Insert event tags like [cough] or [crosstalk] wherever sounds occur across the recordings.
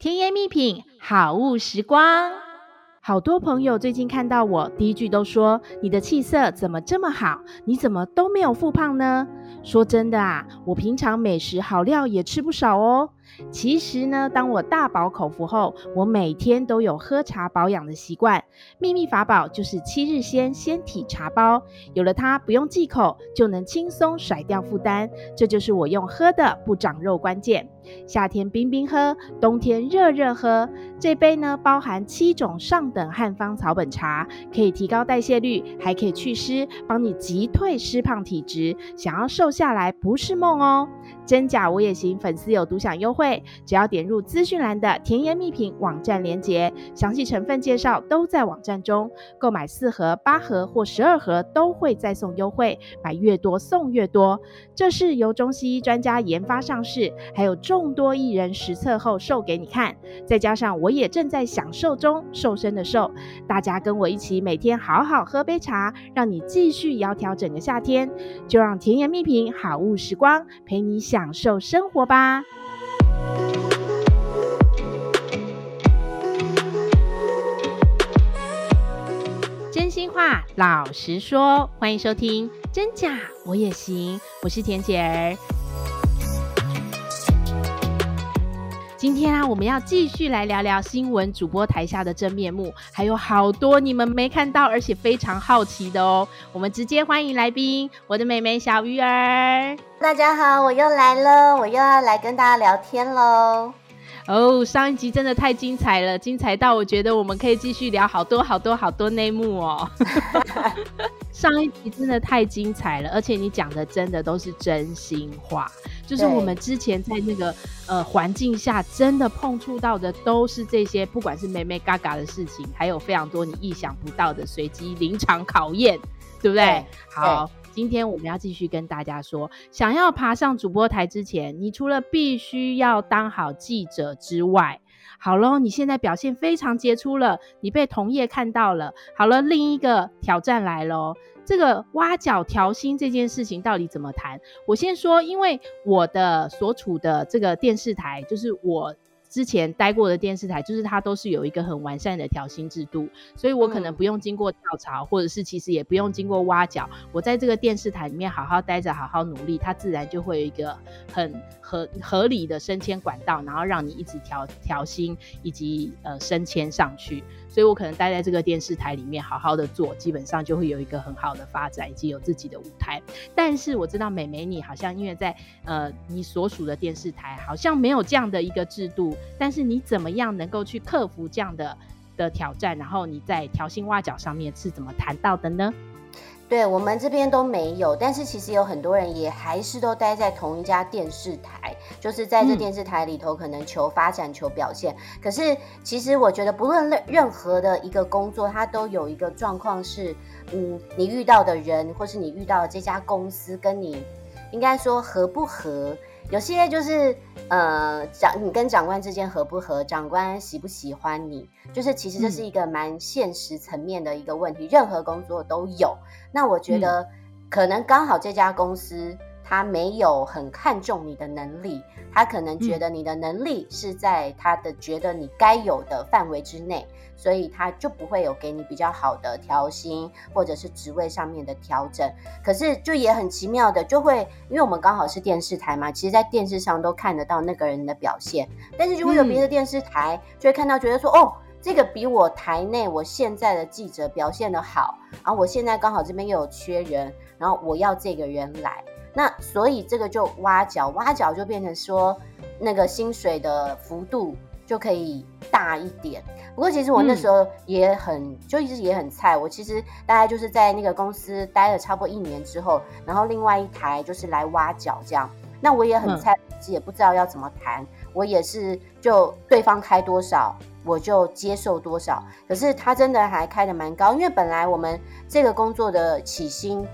甜言蜜品，好物时光。好多朋友最近看到我，第一句都说：“你的气色怎么这么好？你怎么都没有复胖呢？”说真的啊，我平常美食好料也吃不少哦。其实呢，当我大饱口福后，我每天都有喝茶保养的习惯。秘密法宝就是七日鲜纤体茶包，有了它，不用忌口就能轻松甩掉负担。这就是我用喝的不长肉关键。夏天冰冰喝，冬天热热喝。这杯呢，包含七种上等汉方草本茶，可以提高代谢率，还可以祛湿，帮你击退湿胖体质。想要瘦下来不是梦哦。真假我也行，粉丝有独享优惠，只要点入资讯栏的甜言蜜品网站链接，详细成分介绍都在网站中。购买四盒、八盒或十二盒都会再送优惠，买越多送越多。这是由中西医专家研发上市，还有众多艺人实测后瘦给你看，再加上我也正在享受中，瘦身的瘦。大家跟我一起每天好好喝杯茶，让你继续窈窕整个夏天。就让甜言蜜品好物时光陪你享。享受生活吧！真心话，老实说，欢迎收听《真假我也行》，我是田姐儿。今天啊，我们要继续来聊聊新闻主播台下的真面目，还有好多你们没看到，而且非常好奇的哦。我们直接欢迎来宾，我的妹妹小鱼儿。大家好，我又来了，我又要来跟大家聊天喽。哦，oh, 上一集真的太精彩了，精彩到我觉得我们可以继续聊好多好多好多内幕哦。[laughs] 上一集真的太精彩了，而且你讲的真的都是真心话。就是我们之前在那个呃环境下，真的碰触到的都是这些，不管是美眉嘎嘎的事情，还有非常多你意想不到的随机临场考验，对不对？对好，今天我们要继续跟大家说，想要爬上主播台之前，你除了必须要当好记者之外，好喽，你现在表现非常杰出了，你被同业看到了，好了，另一个挑战来喽。这个挖角调薪这件事情到底怎么谈？我先说，因为我的所处的这个电视台，就是我之前待过的电视台，就是它都是有一个很完善的调薪制度，所以我可能不用经过跳槽，或者是其实也不用经过挖角，我在这个电视台里面好好待着，好好努力，它自然就会有一个很合合理的升迁管道，然后让你一直调调薪以及呃升迁上去。所以我可能待在这个电视台里面好好的做，基本上就会有一个很好的发展，以及有自己的舞台。但是我知道美美你好像因为在呃你所属的电视台好像没有这样的一个制度，但是你怎么样能够去克服这样的的挑战？然后你在调薪挖角上面是怎么谈到的呢？对，我们这边都没有，但是其实有很多人也还是都待在同一家电视台，就是在这电视台里头可能求发展、求表现。嗯、可是其实我觉得，不论任任何的一个工作，它都有一个状况是，嗯，你遇到的人或是你遇到的这家公司跟你应该说合不合。有些就是，呃，长你跟长官之间合不合，长官喜不喜欢你，就是其实这是一个蛮现实层面的一个问题，嗯、任何工作都有。那我觉得，可能刚好这家公司他没有很看重你的能力，他可能觉得你的能力是在他的觉得你该有的范围之内。所以他就不会有给你比较好的调薪，或者是职位上面的调整。可是就也很奇妙的，就会因为我们刚好是电视台嘛，其实在电视上都看得到那个人的表现，但是如果有别的电视台就会看到，觉得说，嗯、哦，这个比我台内我现在的记者表现的好，然后我现在刚好这边又有缺人，然后我要这个人来，那所以这个就挖角，挖角就变成说那个薪水的幅度就可以大一点。不过其实我那时候也很，嗯、就一直也很菜。我其实大概就是在那个公司待了差不多一年之后，然后另外一台就是来挖角这样。那我也很菜，嗯、也不知道要怎么谈。我也是就对方开多少，我就接受多少。可是他真的还开的蛮高，因为本来我们这个工作的起薪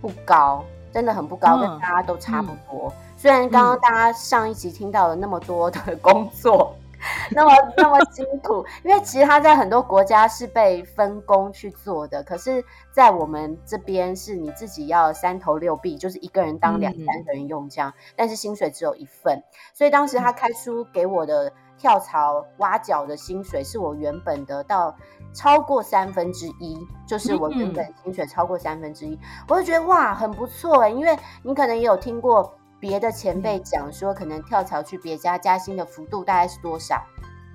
不高，真的很不高，嗯、跟大家都差不多。嗯、虽然刚刚大家上一集听到了那么多的工作。[laughs] 那么那么辛苦，因为其实他在很多国家是被分工去做的，可是，在我们这边是你自己要三头六臂，就是一个人当两三个人用这样，嗯、但是薪水只有一份，所以当时他开出给我的跳槽挖角的薪水是我原本得到超过三分之一，就是我原本薪水超过三分之一，我就觉得哇很不错哎，因为你可能也有听过别的前辈讲说，可能跳槽去别家加薪的幅度大概是多少？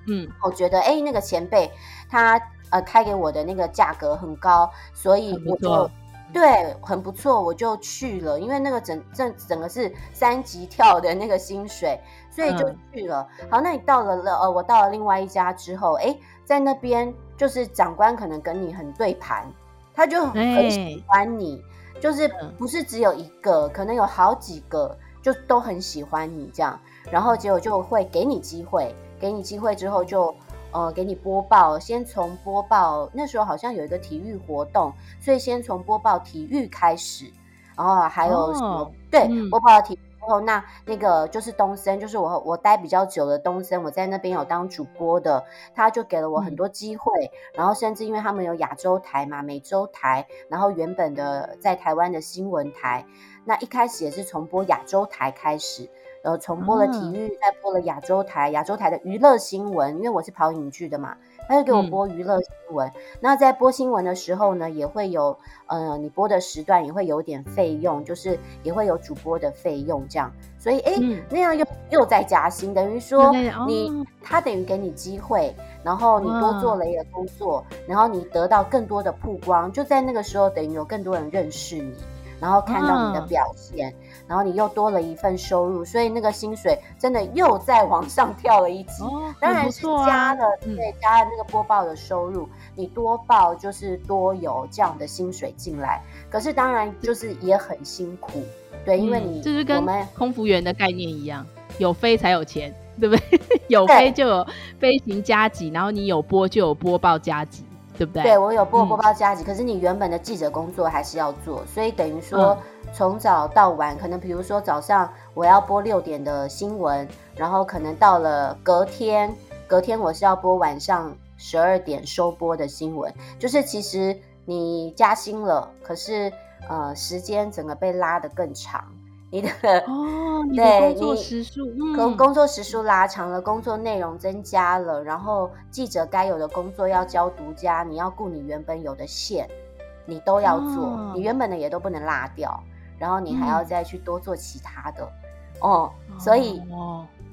嗯，我觉得哎那个前辈他呃开给我的那个价格很高，所以我就。对，很不错，我就去了，因为那个整整整个是三级跳的那个薪水，所以就去了。嗯、好，那你到了了呃，我到了另外一家之后，哎，在那边就是长官可能跟你很对盘，他就很喜欢你，欸、就是不是只有一个，可能有好几个，就都很喜欢你这样，然后结果就会给你机会，给你机会之后就。呃，给你播报，先从播报，那时候好像有一个体育活动，所以先从播报体育开始，然后还有什么？哦、对，嗯、播报体育之后，那那个就是东森，就是我我待比较久的东森，我在那边有当主播的，他就给了我很多机会，嗯、然后甚至因为他们有亚洲台嘛，美洲台，然后原本的在台湾的新闻台，那一开始也是从播亚洲台开始。呃，重播了体育，再播了亚洲台，亚洲台的娱乐新闻，因为我是跑影剧的嘛，他就给我播娱乐新闻。嗯、那在播新闻的时候呢，也会有，呃，你播的时段也会有点费用，就是也会有主播的费用这样。所以，哎，嗯、那样又又在加薪，等于说你、哦、他等于给你机会，然后你多做了一个工作，嗯、然后你得到更多的曝光，就在那个时候，等于有更多人认识你。然后看到你的表现，嗯、然后你又多了一份收入，所以那个薪水真的又再往上跳了一级。哦、当然是加了，啊、对，加了那个播报的收入，嗯、你多报就是多有这样的薪水进来。可是当然就是也很辛苦，对，因为你就是跟我们空服员的概念一样，有飞才有钱，对不对？[laughs] 有飞就有飞行加级，然后你有播就有播报加给。对不对？对，我有播播报加急，嗯、可是你原本的记者工作还是要做，所以等于说从早到晚，嗯、可能比如说早上我要播六点的新闻，然后可能到了隔天，隔天我是要播晚上十二点收播的新闻，就是其实你加薪了，可是呃时间整个被拉得更长。你的哦，[laughs] 你的工作时数，工工作时数拉长了，工作内容增加了，然后记者该有的工作要交独家，你要顾你原本有的线，你都要做，哦、你原本的也都不能落掉，然后你还要再去多做其他的，嗯、哦，所以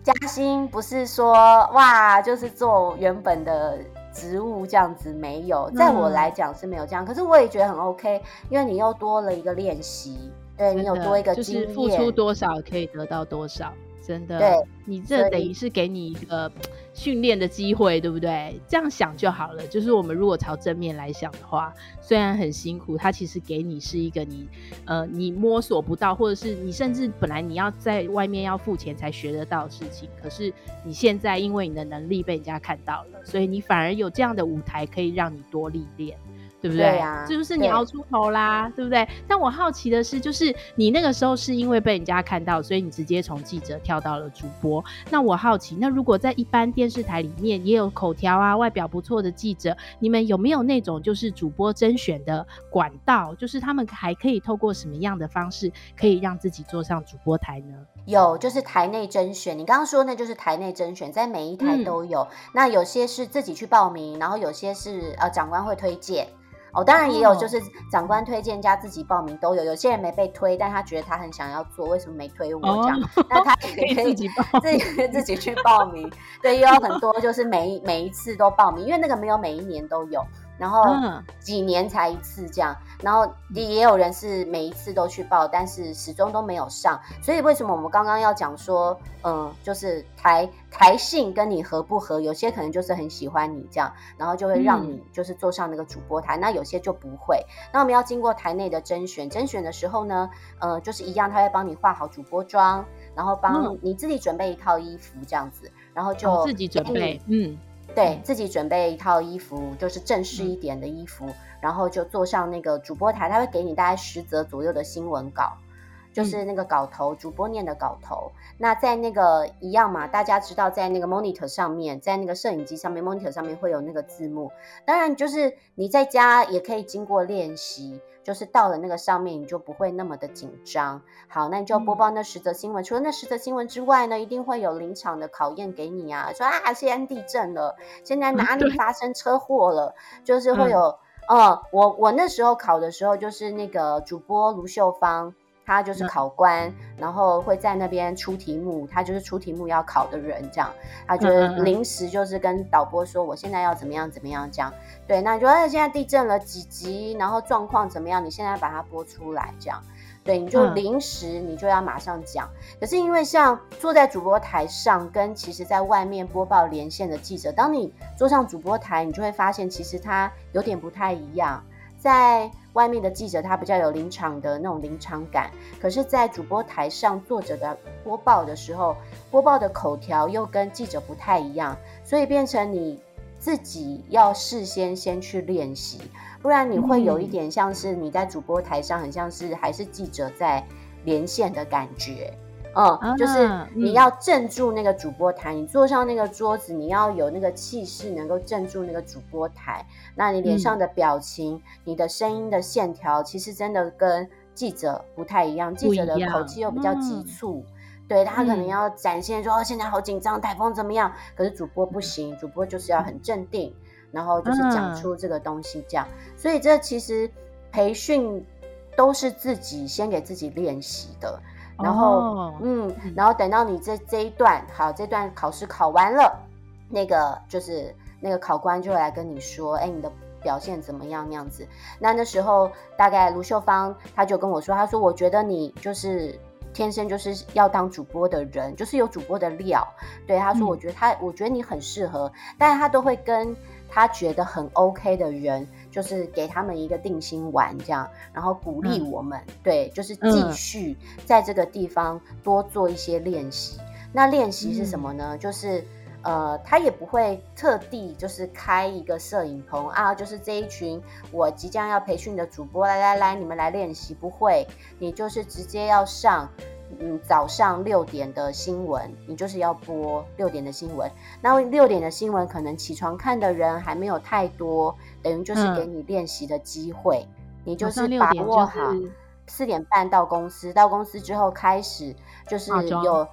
加薪不是说哇，就是做原本的职务这样子，没有，在我来讲是没有这样，可是我也觉得很 OK，因为你又多了一个练习。对，你有多一个，就是付出多少可以得到多少，真的。对，你这等于是给你一个训练的机会，对不对？这样想就好了。就是我们如果朝正面来想的话，虽然很辛苦，它其实给你是一个你呃你摸索不到，或者是你甚至本来你要在外面要付钱才学得到的事情，可是你现在因为你的能力被人家看到了，所以你反而有这样的舞台可以让你多历练。对不对？对啊，是不是你熬出头啦？对，对不对？但我好奇的是，就是你那个时候是因为被人家看到，所以你直接从记者跳到了主播。那我好奇，那如果在一般电视台里面也有口条啊、外表不错的记者，你们有没有那种就是主播甄选的管道？就是他们还可以透过什么样的方式可以让自己坐上主播台呢？有，就是台内甄选。你刚刚说那就是台内甄选，在每一台都有。嗯、那有些是自己去报名，然后有些是呃长官会推荐。哦，当然也有，就是长官推荐加自己报名都有。有些人没被推，但他觉得他很想要做，为什么没推我这样？[laughs] 哦、那他也可以自己报，自 [laughs] 己自己去报名。对，也有很多就是每一每一次都报名，因为那个没有每一年都有。然后几年才一次这样，然后也有人是每一次都去报，但是始终都没有上。所以为什么我们刚刚要讲说，嗯，就是台台性跟你合不合？有些可能就是很喜欢你这样，然后就会让你就是坐上那个主播台。嗯、那有些就不会。那我们要经过台内的甄选，甄选的时候呢，呃，就是一样，他会帮你化好主播妆，然后帮你自己准备一套衣服这样子，然后就、哦、自己准备，嗯。对，自己准备一套衣服，就是正式一点的衣服，嗯、然后就坐上那个主播台，他会给你大概十则左右的新闻稿，就是那个稿头，主播念的稿头。那在那个一样嘛，大家知道，在那个 monitor 上面，在那个摄影机上面，monitor 上面会有那个字幕。当然，就是你在家也可以经过练习，就是到了那个上面，你就不会那么的紧张。好，那你就播报那十则新闻。除了那十则新闻之外呢，一定会有临场的考验给你啊，说啊，现在地震了，现在哪里发生车祸了，就是会有。嗯，我我那时候考的时候，就是那个主播卢秀芳。他就是考官，嗯、然后会在那边出题目，他就是出题目要考的人，这样，他就是临时就是跟导播说，我现在要怎么样怎么样这样，对，那你说现在地震了几级，然后状况怎么样，你现在把它播出来，这样，对，你就临时你就要马上讲。嗯、可是因为像坐在主播台上，跟其实在外面播报连线的记者，当你坐上主播台，你就会发现其实他有点不太一样，在。外面的记者他比较有临场的那种临场感，可是，在主播台上坐着的播报的时候，播报的口条又跟记者不太一样，所以变成你自己要事先先去练习，不然你会有一点像是你在主播台上，很像是还是记者在连线的感觉。嗯，就是你要镇住那个主播台，嗯、你坐上那个桌子，你要有那个气势，能够镇住那个主播台。那你脸上的表情，嗯、你的声音的线条，其实真的跟记者不太一样。记者的口气又比较急促，嗯、对他可能要展现说、嗯、哦，现在好紧张，台风怎么样？可是主播不行，主播就是要很镇定，然后就是讲出这个东西这样。所以这其实培训都是自己先给自己练习的。然后，oh. 嗯，然后等到你这这一段好，这段考试考完了，那个就是那个考官就会来跟你说，哎，你的表现怎么样那样子。那那时候大概卢秀芳他就跟我说，他说我觉得你就是天生就是要当主播的人，就是有主播的料。对，他说我觉得他，嗯、我觉得你很适合，但是他都会跟他觉得很 OK 的人。就是给他们一个定心丸，这样，然后鼓励我们，嗯、对，就是继续在这个地方多做一些练习。嗯、那练习是什么呢？嗯、就是呃，他也不会特地就是开一个摄影棚啊，就是这一群我即将要培训的主播，来来来，你们来练习，不会，你就是直接要上。嗯，早上六点的新闻，你就是要播六点的新闻。那六点的新闻，可能起床看的人还没有太多，等于就是给你练习的机会。嗯、你就是把握好四点半到公司，到公司之后开始就是有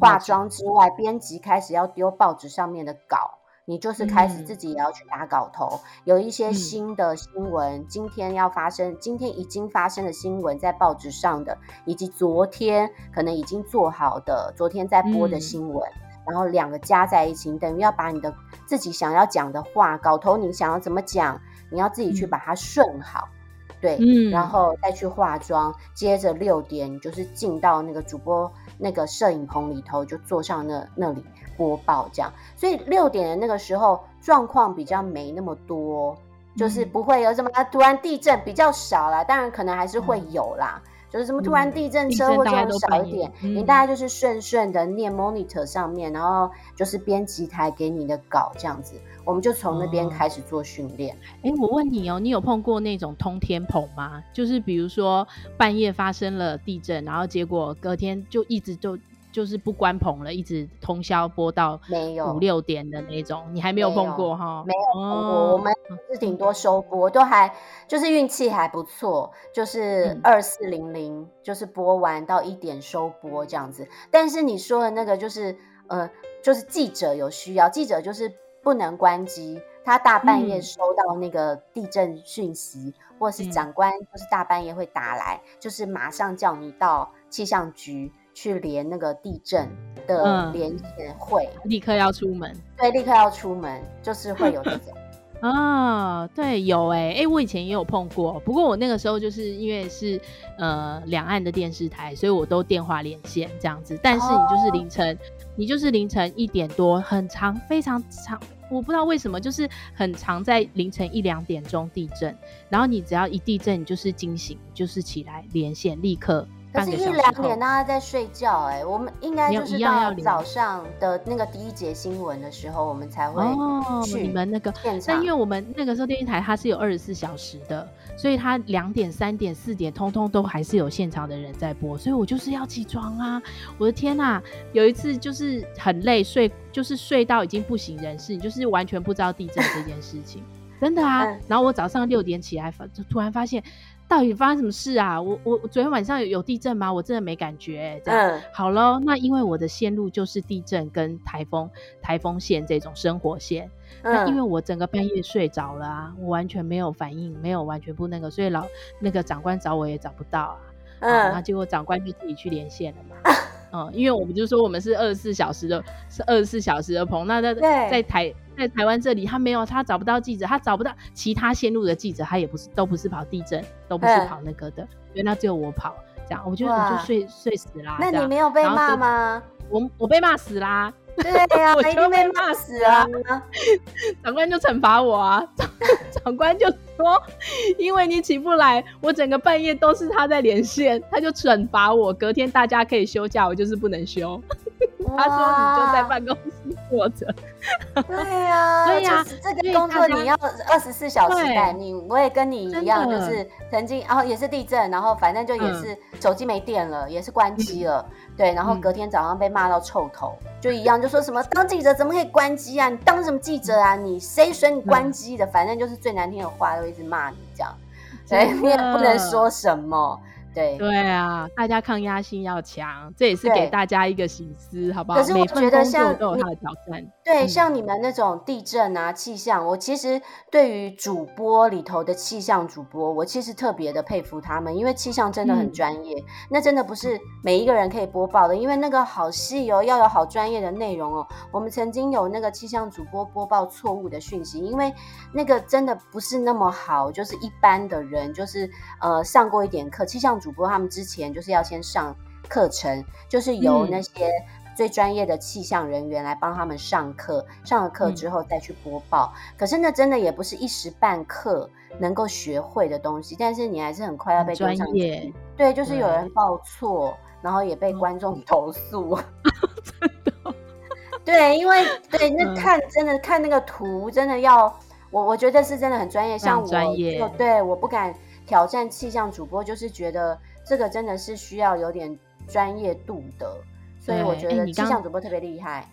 化妆之外，编辑开始要丢报纸上面的稿。你就是开始自己也要去打稿头，嗯、有一些新的新闻，嗯、今天要发生，今天已经发生的新闻在报纸上的，以及昨天可能已经做好的，昨天在播的新闻，嗯、然后两个加在一起，等于要把你的自己想要讲的话，稿头你想要怎么讲，你要自己去把它顺好，嗯、对，嗯、然后再去化妆，接着六点你就是进到那个主播那个摄影棚里头，就坐上那那里。播报这样，所以六点的那个时候状况比较没那么多，嗯、就是不会有什么突然地震比较少啦，当然可能还是会有啦，嗯、就是什么突然地震车祸这种少一点，嗯、你大概就是顺顺的念 monitor 上面，然后就是编辑台给你的稿这样子，我们就从那边开始做训练。哎、哦，我问你哦，你有碰过那种通天棚吗？就是比如说半夜发生了地震，然后结果隔天就一直就。就是不关棚了，一直通宵播到没有五六点的那种，你还没有碰过哈？没有碰过，我们是顶多收播，都还就是运气还不错，就是二四零零，就是播完到一点收播这样子。但是你说的那个就是呃，就是记者有需要，记者就是不能关机，他大半夜收到那个地震讯息，或者是长官就是大半夜会打来，就是马上叫你到气象局。去连那个地震的连线会，嗯，立刻要出门。对，立刻要出门，就是会有这种。啊，[laughs] 对，有哎、欸，哎、欸，我以前也有碰过，不过我那个时候就是因为是呃两岸的电视台，所以我都电话连线这样子。但是你就是凌晨，哦、你就是凌晨一点多，很长，非常长，我不知道为什么，就是很长，在凌晨一两点钟地震，然后你只要一地震，你就是惊醒，就是起来连线，立刻。可是一两点大家在睡觉，哎，我们应该就是到早上的那个第一节新闻的时候，我们才会去。哦，你们那个现场，那因为我们那个时候电视台它是有二十四小时的，所以它两点、三点、四点，通通都还是有现场的人在播，所以我就是要起床啊！我的天呐，有一次就是很累，睡就是睡到已经不省人事，你就是完全不知道地震这件事情。真的啊，[laughs] 然后我早上六点起来，发就突然发现，到底发生什么事啊？我我昨天晚上有有地震吗？我真的没感觉。这样，嗯，好了，那因为我的线路就是地震跟台风台风线这种生活线，嗯，那因为我整个半夜睡着了啊，我完全没有反应，没有完全不那个，所以老那个长官找我也找不到啊。嗯，然后结果长官就自己去连线了嘛。[laughs] 嗯，因为我们就说我们是二十四小时的，是二十四小时的棚，那在在台。在台湾这里，他没有，他找不到记者，他找不到其他线路的记者，他也不是，都不是跑地震，都不是跑那个的，原来只有我跑，这样，我就我就睡睡死啦。那你没有被骂吗？我我被骂死啦。对呀，我一定被骂死啊！[laughs] 长官就惩罚我啊，长 [laughs] 官就说，因为你起不来，我整个半夜都是他在连线，他就惩罚我，隔天大家可以休假，我就是不能休。他说你就在办公室坐着。对呀，对呀，这个工作你要二十四小时待命，我也跟你一样，就是曾经，然后也是地震，然后反正就也是手机没电了，也是关机了。对，然后隔天早上被骂到臭头，嗯、就一样，就说什么当记者怎么可以关机啊？你当什么记者啊？你谁准你关机的？嗯、反正就是最难听的话都一直骂你这样，所以你也不能说什么。对对啊，大家抗压性要强，这也是给大家一个醒思，好不好？可是我觉得像都有它的挑战。对，像你们那种地震啊、气象，我其实对于主播里头的气象主播，我其实特别的佩服他们，因为气象真的很专业，那真的不是每一个人可以播报的，因为那个好细哦，要有好专业的内容哦。我们曾经有那个气象主播播报错误的讯息，因为那个真的不是那么好，就是一般的人，就是呃上过一点课，气象。主播他们之前就是要先上课程，就是由那些最专业的气象人员来帮他们上课，上了课之后再去播报。嗯、可是那真的也不是一时半刻能够学会的东西，但是你还是很快要被专业。对，就是有人报错，然后也被观众投诉。[laughs] 真的？对，因为对那看真的看那个图，真的要我我觉得是真的很专业，像我对我不敢。挑战气象主播，就是觉得这个真的是需要有点专业度的，所以我觉得气象主播特别厉害。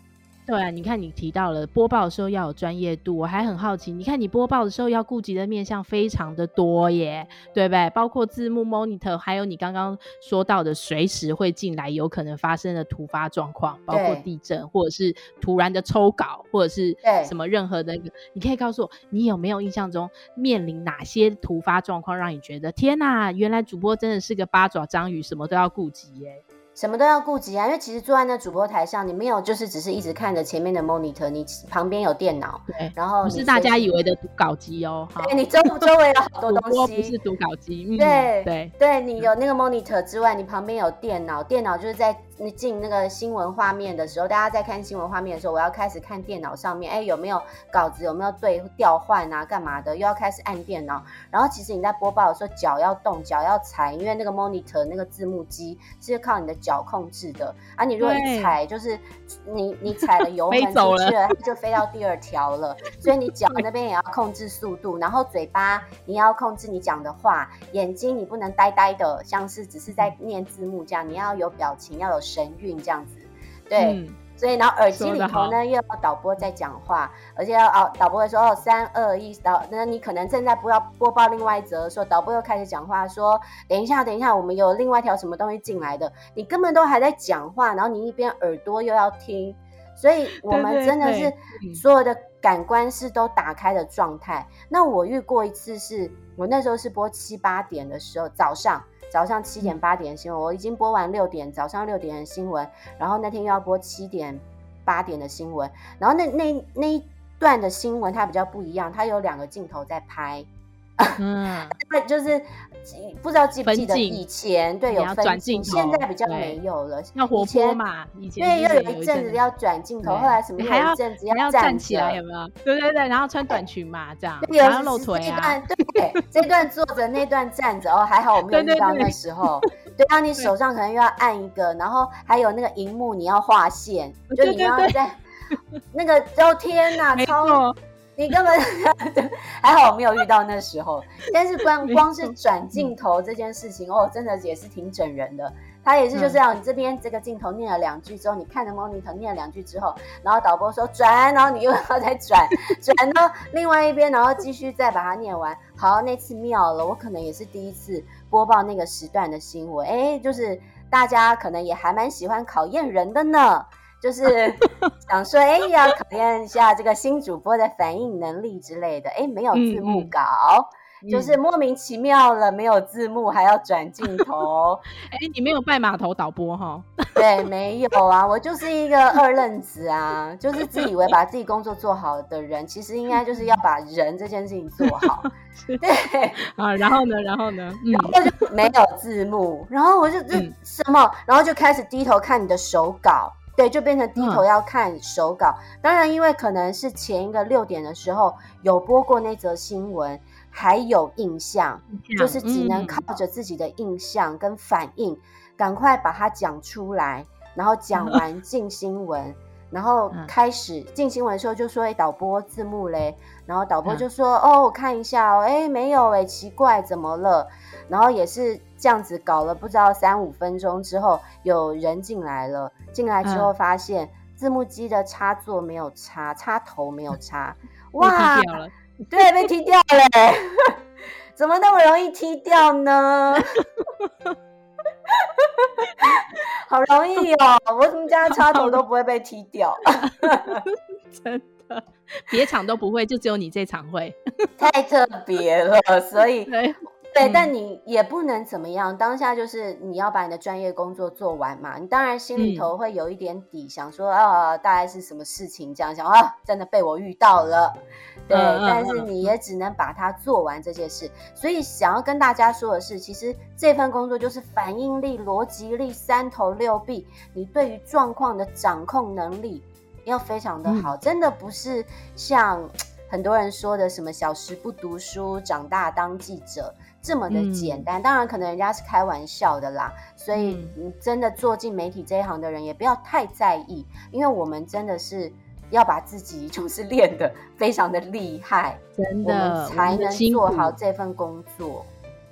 对啊，你看你提到了播报的时候要有专业度，我还很好奇，你看你播报的时候要顾及的面向非常的多耶，对不对？包括字幕 monitor，还有你刚刚说到的随时会进来有可能发生的突发状况，包括地震或者是突然的抽稿，或者是什么任何的那个，你可以告诉我，你有没有印象中面临哪些突发状况让你觉得天哪，原来主播真的是个八爪章鱼，什么都要顾及耶？什么都要顾及啊，因为其实坐在那主播台上，你没有就是只是一直看着前面的 monitor，你旁边有电脑，对，然后不是大家以为的读稿机哦，对，你周周围有好多 [laughs] 东西，不是读稿机，嗯、对对对，你有那个 monitor 之外，你旁边有电脑，电脑就是在。你进那个新闻画面的时候，大家在看新闻画面的时候，我要开始看电脑上面，哎，有没有稿子，有没有对调换啊，干嘛的？又要开始按电脑。然后其实你在播报的时候，脚要动，脚要踩，因为那个 monitor 那个字幕机是靠你的脚控制的。啊，你如果一踩，就是你你踩了油门 [laughs] 出去了，它就飞到第二条了。所以你脚 [laughs] 那边也要控制速度，然后嘴巴你要控制你讲的话，眼睛你不能呆呆的，像是只是在念字幕这样，你要有表情，要有。神韵这样子，对，嗯、所以然后耳机里头呢又要导播在讲话，而且要哦导播会说哦三二一导，那你可能正在播要播报另外一则，说导播又开始讲话说等一下等一下，我们有另外一条什么东西进来的，你根本都还在讲话，然后你一边耳朵又要听，所以我们真的是所有的感官是都打开的状态。那我遇过一次是我那时候是播七八点的时候早上。早上七点八点的新闻，我已经播完六点早上六点的新闻，然后那天又要播七点八点的新闻，然后那那那一段的新闻它比较不一样，它有两个镜头在拍。嗯，[laughs] 就是不知道记不记得以前对有分镜，现在比较没有了。要活泼嘛，以前对，要有一阵子要转镜头，后来什么还要一阵子要站起来，有没有？对对对，然后穿短裙嘛，这样，[laughs] 然后露腿啊。对，这段坐着，那段站着哦，还好我没有遇到那时候。对啊，你手上可能又要按一个，然后还有那个荧幕你要画线，[laughs] 就你要在 [laughs] 那个，哦天哪，超。你根本还好我没有遇到那时候，但是 [laughs] 光光是转镜头这件事情哦，真的也是挺整人的。他也是就这样，你这边这个镜头念了两句之后，你看着 monitor 念了两句之后，然后导播说转，然后你又要再转转到另外一边，然后继续再把它念完。好，那次妙了，我可能也是第一次播报那个时段的新闻，哎，就是大家可能也还蛮喜欢考验人的呢。就是想说，哎，要考验一下这个新主播的反应能力之类的。哎，没有字幕稿，就是莫名其妙了，没有字幕还要转镜 [laughs] 头。哎，你没有拜码头导播哈？对，没有啊，我就是一个二愣子啊，就是自以为把自己工作做好的人，其实应该就是要把人这件事情做好。[laughs] 对啊，然后呢，然后呢，嗯、然后就没有字幕，然后我就这什么，嗯、然后就开始低头看你的手稿。对，就变成低头要看手稿。嗯、当然，因为可能是前一个六点的时候有播过那则新闻，还有印象，嗯、就是只能靠着自己的印象跟反应，赶、嗯、快把它讲出来，然后讲完进新闻，嗯、然后开始进新闻的时候就说：“哎，导播字幕嘞。”然后导播就说：“嗯、哦，我看一下哦，哎，没有哎，奇怪，怎么了？”然后也是这样子搞了不知道三五分钟之后，有人进来了。进来之后发现、嗯、字幕机的插座没有插，插头没有插，[laughs] 哇，对，被踢掉了，[laughs] 怎么那么容易踢掉呢？[laughs] 好容易哦，我怎么家插头都不会被踢掉？真的，别场都不会，就只有你这场会，太特别了，所以。对，但你也不能怎么样。当下就是你要把你的专业工作做完嘛。你当然心里头会有一点底，嗯、想说啊，大概是什么事情这样想啊，真的被我遇到了。对，嗯、但是你也只能把它做完这件事。所以想要跟大家说的是，其实这份工作就是反应力、逻辑力、三头六臂，你对于状况的掌控能力要非常的好。嗯、真的不是像很多人说的什么小时不读书，长大当记者。这么的简单，嗯、当然可能人家是开玩笑的啦，所以你真的做进媒体这一行的人也不要太在意，因为我们真的是要把自己 [laughs] 就是练得非常的厉害，真的，我们才能做好这份工作。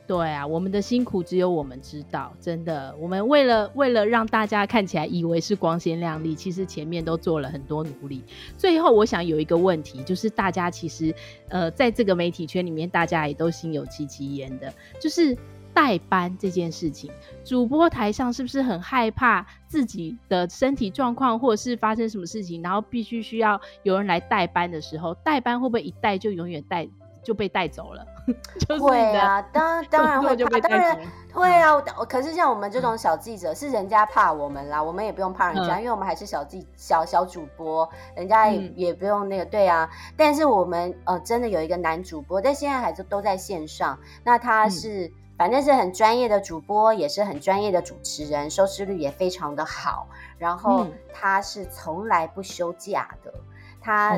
对啊，我们的辛苦只有我们知道，真的。我们为了为了让大家看起来以为是光鲜亮丽，其实前面都做了很多努力。最后，我想有一个问题，就是大家其实呃，在这个媒体圈里面，大家也都心有戚戚焉的，就是代班这件事情。主播台上是不是很害怕自己的身体状况，或者是发生什么事情，然后必须需要有人来代班的时候，代班会不会一代就永远带就被带走了？[laughs] 会啊，当 [laughs] 当然会怕，当然会啊。可是像我们这种小记者，是人家怕我们啦，我们也不用怕人家，因为我们还是小记小小主播，人家也也不用那个对啊。但是我们呃真的有一个男主播，但现在还是都在线上。那他是反正是很专业的主播，也是很专业的主持人，收视率也非常的好。然后他是从来不休假的。他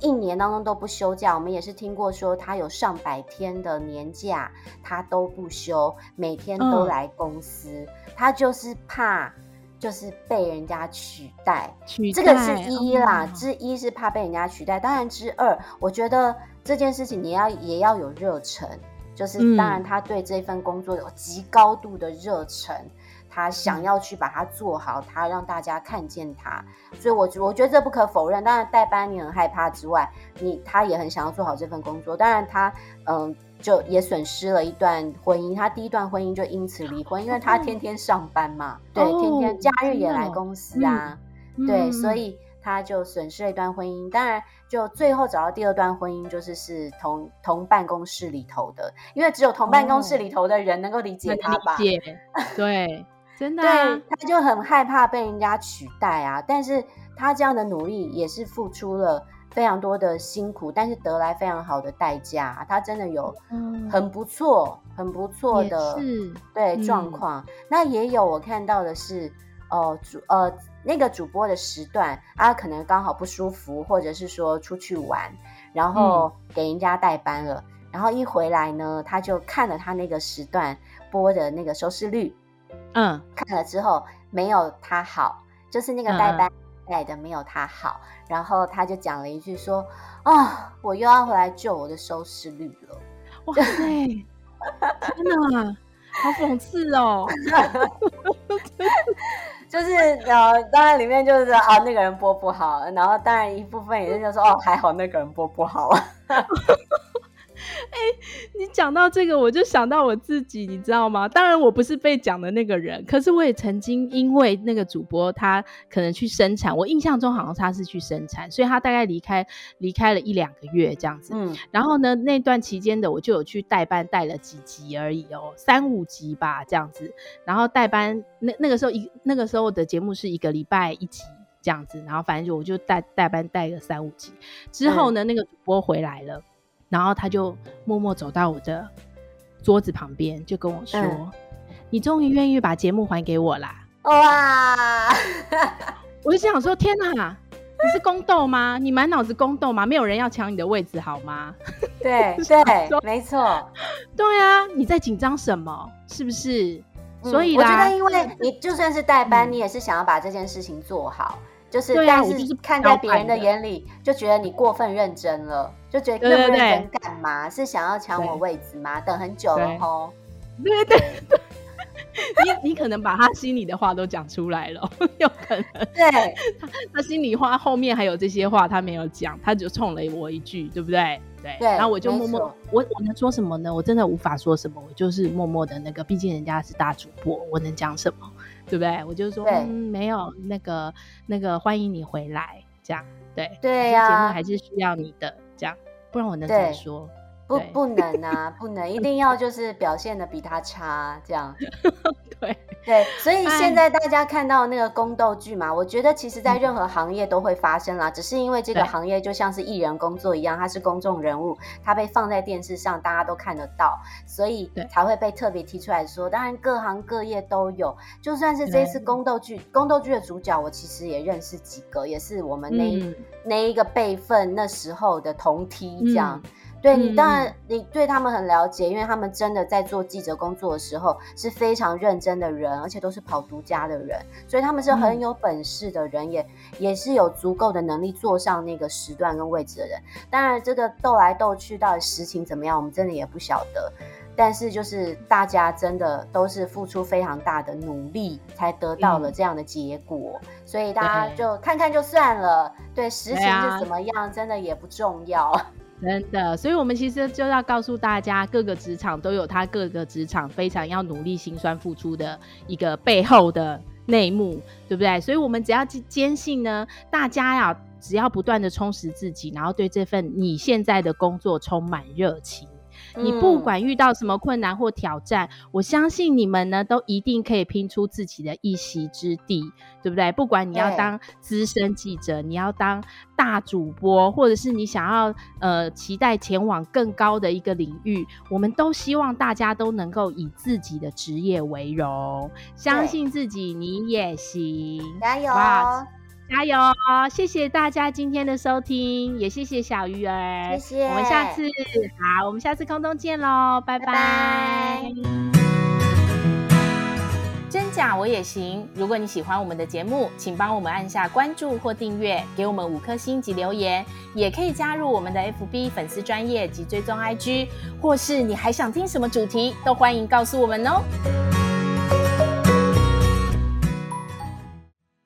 一年当中都不休假，我们也是听过说他有上百天的年假，他都不休，每天都来公司。嗯、他就是怕，就是被人家取代。取代这个是一啦，哦、之一是怕被人家取代。当然之二，我觉得这件事情你要也要有热忱，就是当然他对这份工作有极高度的热忱。嗯他想要去把它做好，他让大家看见他，所以我我觉得这不可否认。当然代班你很害怕之外，你他也很想要做好这份工作。当然他嗯，就也损失了一段婚姻，他第一段婚姻就因此离婚，因为他天天上班嘛，对，天天假日也来公司啊，对，所以他就损失了一段婚姻。当然，就最后找到第二段婚姻，就是是同同办公室里头的，因为只有同办公室里头的人能够理解他吧？理解，[laughs] 对。真的、啊，对，他就很害怕被人家取代啊。但是他这样的努力也是付出了非常多的辛苦，但是得来非常好的代价。他真的有很不错、嗯、很不错的是对状况。嗯、那也有我看到的是，哦、呃，主呃那个主播的时段啊，可能刚好不舒服，或者是说出去玩，然后给人家代班了。嗯、然后一回来呢，他就看了他那个时段播的那个收视率。嗯，看了之后没有他好，就是那个代班带的没有他好，嗯、然后他就讲了一句说：“啊、哦，我又要回来救我的收视率了。”哇塞，天哪，好讽刺哦！[laughs] 就是呃，当然里面就是啊，那个人播不好，然后当然一部分也是就说哦，还好那个人播不好。哎，[laughs] [laughs] 你讲到这个，我就想到我自己，你知道吗？当然我不是被讲的那个人，可是我也曾经因为那个主播他可能去生产，我印象中好像他是去生产，所以他大概离开离开了一两个月这样子。嗯，然后呢，那段期间的我就有去代班带了几集而已哦，三五集吧这样子。然后代班那那个时候一那个时候的节目是一个礼拜一集这样子，然后反正就我就代代班带个三五集之后呢，嗯、那个主播回来了。然后他就默默走到我的桌子旁边，就跟我说：“嗯、你终于愿意把节目还给我啦！”哇！[laughs] 我就想说：“天哪，你是宫斗吗？你满脑子宫斗吗？没有人要抢你的位置好吗？” [laughs] 对对，没错。对啊，你在紧张什么？是不是？嗯、所以我觉得，因为你就算是代班，嗯、你也是想要把这件事情做好。就是，但是看在别人的眼里，就觉得你过分认真了，就觉得认不认真干嘛？是想要抢我位置吗？等很久了吼。[laughs] 对对对，[laughs] 你你可能把他心里的话都讲出来了，[laughs] 有可能。对，他他心里话后面还有这些话他没有讲，他就冲了我一句，对不对？对。对，然后我就默默，我我能说什么呢？我真的无法说什么，我就是默默的那个，毕竟人家是大主播，我能讲什么？对不对？我就说，嗯，没有那个那个，欢迎你回来，这样对对呀、啊，节目还是需要你的，这样，不然我能怎么说？不不能啊，不能，一定要就是表现的比他差，这样。[laughs] 对对，所以现在大家看到那个宫斗剧嘛，我觉得其实在任何行业都会发生啦，只是因为这个行业就像是艺人工作一样，他是公众人物，他被放在电视上，大家都看得到，所以才会被特别提出来说。当然各行各业都有，就算是这次宫斗剧，宫斗剧的主角，我其实也认识几个，也是我们那一那一个辈分那时候的同梯这样。对，你当然你对他们很了解，因为他们真的在做记者工作的时候是非常认真的人，而且都是跑独家的人，所以他们是很有本事的人，也也是有足够的能力坐上那个时段跟位置的人。当然，这个斗来斗去到底实情怎么样，我们真的也不晓得。但是就是大家真的都是付出非常大的努力，才得到了这样的结果，所以大家就看看就算了。对，实情是怎么样，真的也不重要。真的，所以我们其实就要告诉大家，各个职场都有他各个职场非常要努力、辛酸付出的一个背后的内幕，对不对？所以我们只要坚信呢，大家呀，只要不断的充实自己，然后对这份你现在的工作充满热情。你不管遇到什么困难或挑战，嗯、我相信你们呢都一定可以拼出自己的一席之地，对不对？不管你要当资深记者，你要当大主播，或者是你想要呃期待前往更高的一个领域，我们都希望大家都能够以自己的职业为荣，相信自己，你也行，加油！加油！谢谢大家今天的收听，也谢谢小鱼儿，谢谢。我们下次好，我们下次空中见喽，拜拜。拜拜。真假我也行。如果你喜欢我们的节目，请帮我们按下关注或订阅，给我们五颗星及留言，也可以加入我们的 FB 粉丝专业及追踪 IG，或是你还想听什么主题，都欢迎告诉我们哦。